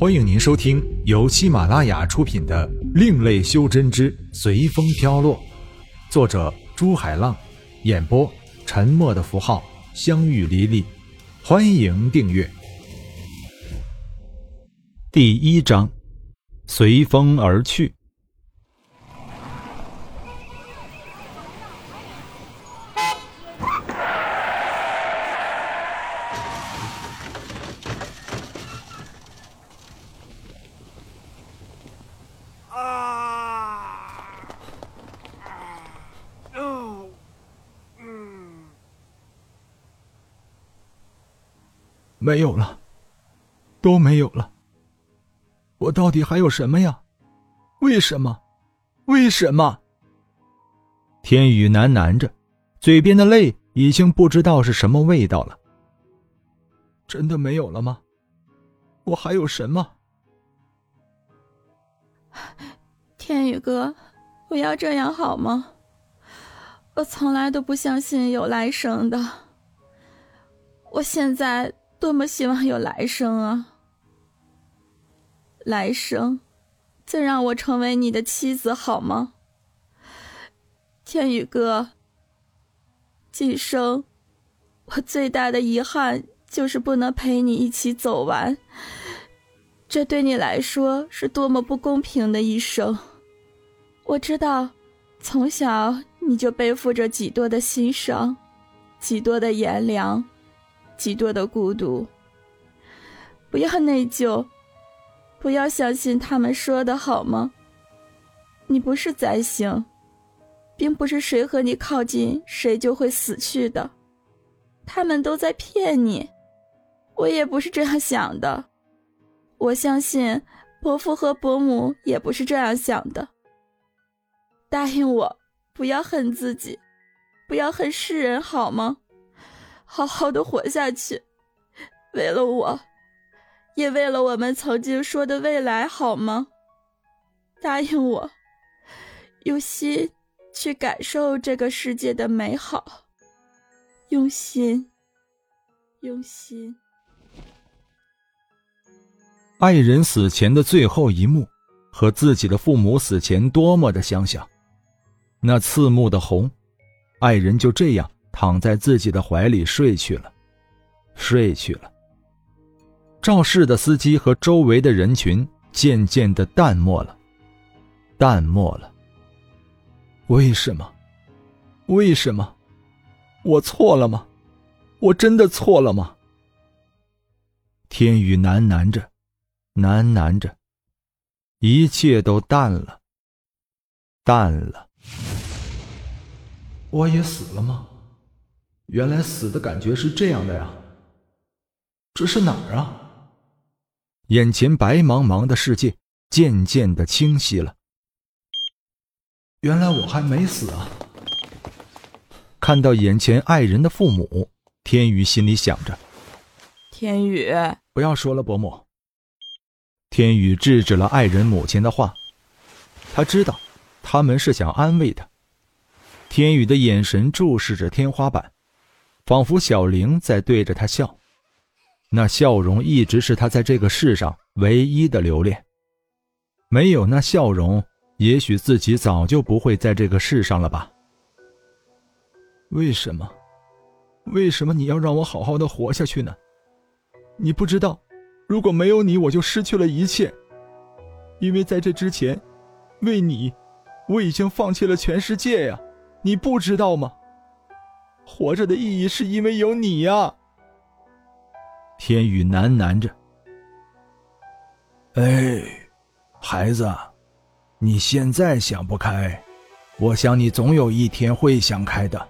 欢迎您收听由喜马拉雅出品的《另类修真之随风飘落》，作者朱海浪，演播沉默的符号、相遇黎黎。欢迎订阅。第一章，随风而去。没有了，都没有了。我到底还有什么呀？为什么？为什么？天宇喃喃着，嘴边的泪已经不知道是什么味道了。真的没有了吗？我还有什么？天宇哥，不要这样好吗？我从来都不相信有来生的。我现在。多么希望有来生啊！来生，再让我成为你的妻子好吗？天宇哥，今生我最大的遗憾就是不能陪你一起走完，这对你来说是多么不公平的一生。我知道，从小你就背负着几多的心伤，几多的炎凉。极多的孤独。不要内疚，不要相信他们说的好吗？你不是灾星，并不是谁和你靠近谁就会死去的。他们都在骗你，我也不是这样想的。我相信伯父和伯母也不是这样想的。答应我，不要恨自己，不要恨世人，好吗？好好的活下去，为了我，也为了我们曾经说的未来，好吗？答应我，用心去感受这个世界的美好，用心，用心。爱人死前的最后一幕，和自己的父母死前多么的相像，那刺目的红，爱人就这样。躺在自己的怀里睡去了，睡去了。肇事的司机和周围的人群渐渐的淡漠了，淡漠了。为什么？为什么？我错了吗？我真的错了吗？天宇喃喃着，喃喃着，一切都淡了，淡了。我也死了吗？原来死的感觉是这样的呀！这是哪儿啊？眼前白茫茫的世界渐渐的清晰了。原来我还没死啊！看到眼前爱人的父母，天宇心里想着：“天宇，不要说了，伯母。”天宇制止了爱人母亲的话，他知道他们是想安慰他。天宇的眼神注视着天花板。仿佛小玲在对着他笑，那笑容一直是他在这个世上唯一的留恋。没有那笑容，也许自己早就不会在这个世上了吧？为什么？为什么你要让我好好的活下去呢？你不知道，如果没有你，我就失去了一切。因为在这之前，为你，我已经放弃了全世界呀！你不知道吗？活着的意义是因为有你呀。天宇喃喃着：“哎，孩子，你现在想不开，我想你总有一天会想开的。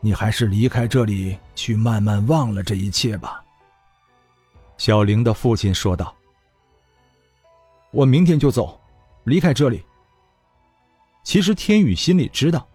你还是离开这里，去慢慢忘了这一切吧。”小玲的父亲说道：“我明天就走，离开这里。”其实天宇心里知道。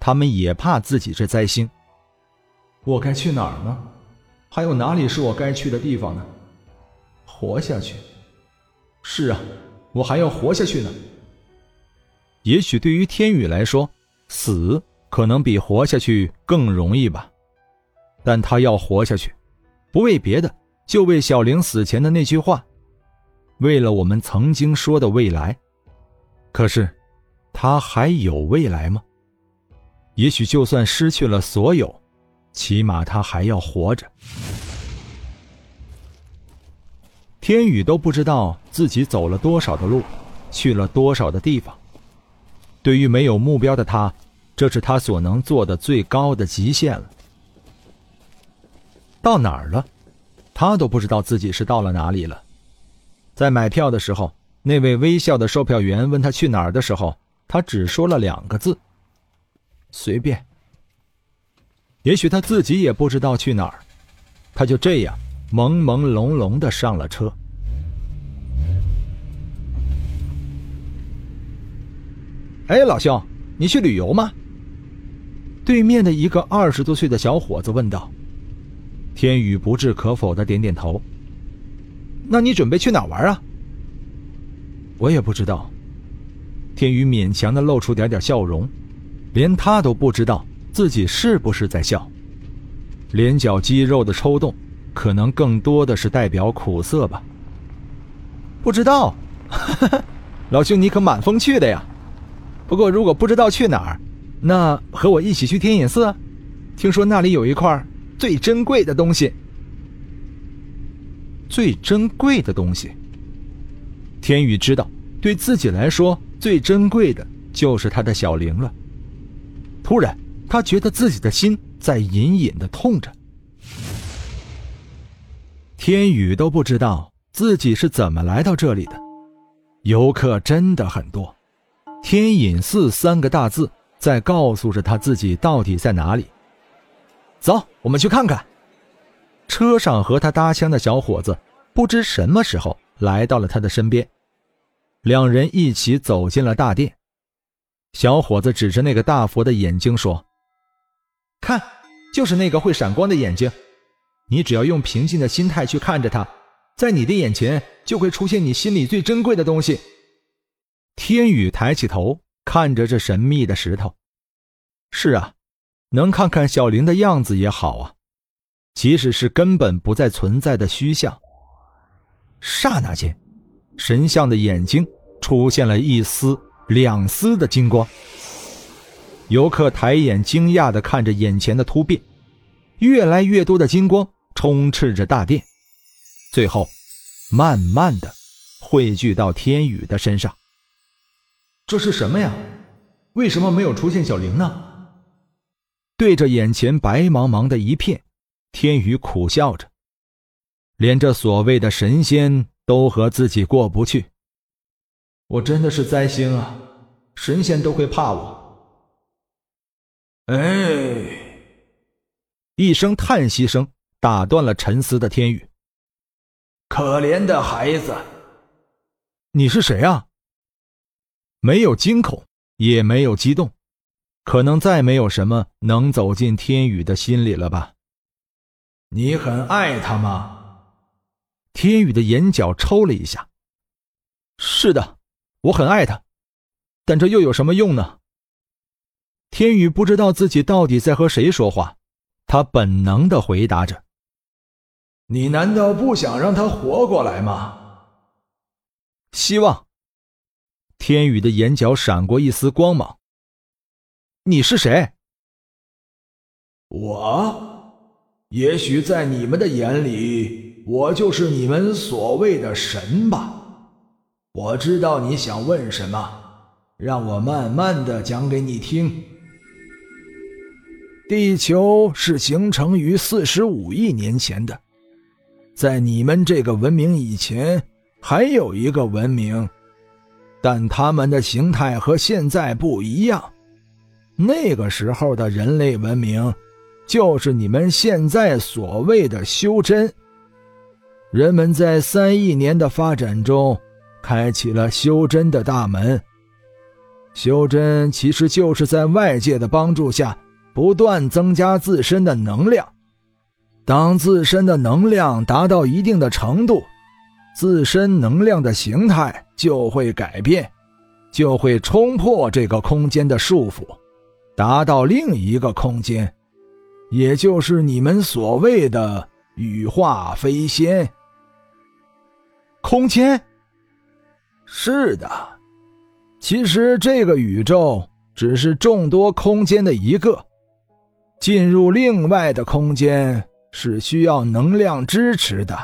他们也怕自己这灾星。我该去哪儿呢？还有哪里是我该去的地方呢？活下去。是啊，我还要活下去呢。也许对于天宇来说，死可能比活下去更容易吧。但他要活下去，不为别的，就为小玲死前的那句话：“为了我们曾经说的未来。可是，他还有未来吗？也许就算失去了所有，起码他还要活着。天宇都不知道自己走了多少的路，去了多少的地方。对于没有目标的他，这是他所能做的最高的极限了。到哪儿了？他都不知道自己是到了哪里了。在买票的时候，那位微笑的售票员问他去哪儿的时候，他只说了两个字：“随便。”也许他自己也不知道去哪儿，他就这样朦朦胧胧的上了车。哎，老兄，你去旅游吗？对面的一个二十多岁的小伙子问道。天宇不置可否的点点头。那你准备去哪玩啊？我也不知道。天宇勉强的露出点点笑容，连他都不知道自己是不是在笑。脸角肌肉的抽动，可能更多的是代表苦涩吧。不知道，老兄你可满风趣的呀。不过如果不知道去哪儿，那和我一起去天隐寺，听说那里有一块。最珍贵的东西，最珍贵的东西。天宇知道，对自己来说最珍贵的就是他的小玲了。突然，他觉得自己的心在隐隐的痛着。天宇都不知道自己是怎么来到这里的，游客真的很多。天隐寺三个大字在告诉着他自己到底在哪里。走，我们去看看。车上和他搭腔的小伙子不知什么时候来到了他的身边，两人一起走进了大殿。小伙子指着那个大佛的眼睛说：“看，就是那个会闪光的眼睛。你只要用平静的心态去看着它，在你的眼前就会出现你心里最珍贵的东西。”天宇抬起头看着这神秘的石头，是啊。能看看小玲的样子也好啊，即使是根本不再存在的虚像。刹那间，神像的眼睛出现了一丝、两丝的金光。游客抬眼惊讶的看着眼前的突变，越来越多的金光充斥着大殿，最后，慢慢的汇聚到天宇的身上。这是什么呀？为什么没有出现小玲呢？对着眼前白茫茫的一片，天宇苦笑着，连这所谓的神仙都和自己过不去。我真的是灾星啊！神仙都会怕我。哎，一声叹息声打断了沉思的天宇。可怜的孩子，你是谁啊？没有惊恐，也没有激动。可能再没有什么能走进天宇的心里了吧？你很爱他吗？天宇的眼角抽了一下。是的，我很爱他，但这又有什么用呢？天宇不知道自己到底在和谁说话，他本能的回答着：“你难道不想让他活过来吗？”希望。天宇的眼角闪过一丝光芒。你是谁？我，也许在你们的眼里，我就是你们所谓的神吧。我知道你想问什么，让我慢慢的讲给你听。地球是形成于四十五亿年前的，在你们这个文明以前，还有一个文明，但他们的形态和现在不一样。那个时候的人类文明，就是你们现在所谓的修真。人们在三亿年的发展中，开启了修真的大门。修真其实就是在外界的帮助下，不断增加自身的能量。当自身的能量达到一定的程度，自身能量的形态就会改变，就会冲破这个空间的束缚。达到另一个空间，也就是你们所谓的羽化飞仙。空间，是的，其实这个宇宙只是众多空间的一个，进入另外的空间是需要能量支持的。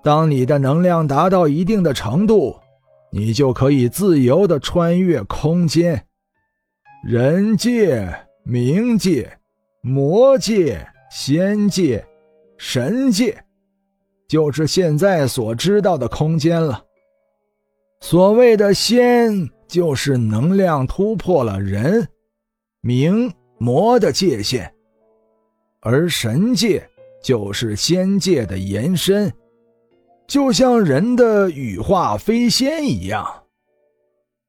当你的能量达到一定的程度，你就可以自由的穿越空间，人界、冥界、魔界、仙界、神界，就是现在所知道的空间了。所谓的仙，就是能量突破了人、冥、魔的界限，而神界就是仙界的延伸。就像人的羽化飞仙一样，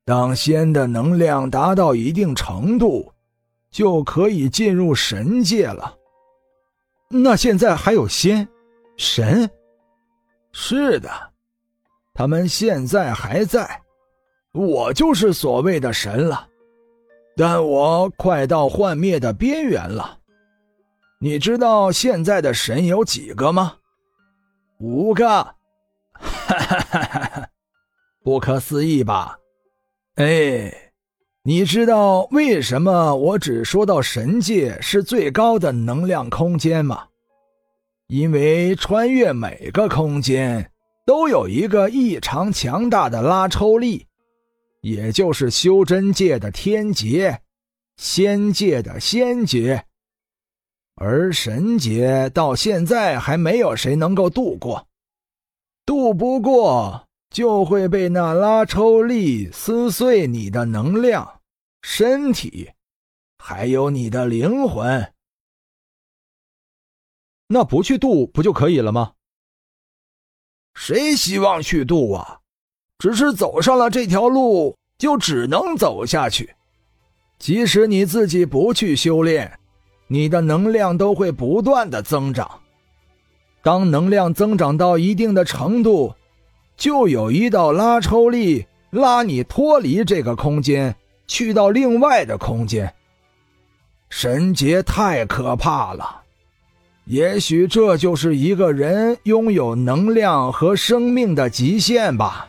当仙的能量达到一定程度，就可以进入神界了。那现在还有仙、神？是的，他们现在还在。我就是所谓的神了，但我快到幻灭的边缘了。你知道现在的神有几个吗？五个。哈哈哈哈哈！不可思议吧？哎，你知道为什么我只说到神界是最高的能量空间吗？因为穿越每个空间都有一个异常强大的拉抽力，也就是修真界的天劫，仙界的仙劫，而神劫到现在还没有谁能够度过。渡不过，就会被那拉抽力撕碎你的能量、身体，还有你的灵魂。那不去渡不就可以了吗？谁希望去渡啊？只是走上了这条路，就只能走下去。即使你自己不去修炼，你的能量都会不断的增长。当能量增长到一定的程度，就有一道拉抽力拉你脱离这个空间，去到另外的空间。神劫太可怕了，也许这就是一个人拥有能量和生命的极限吧。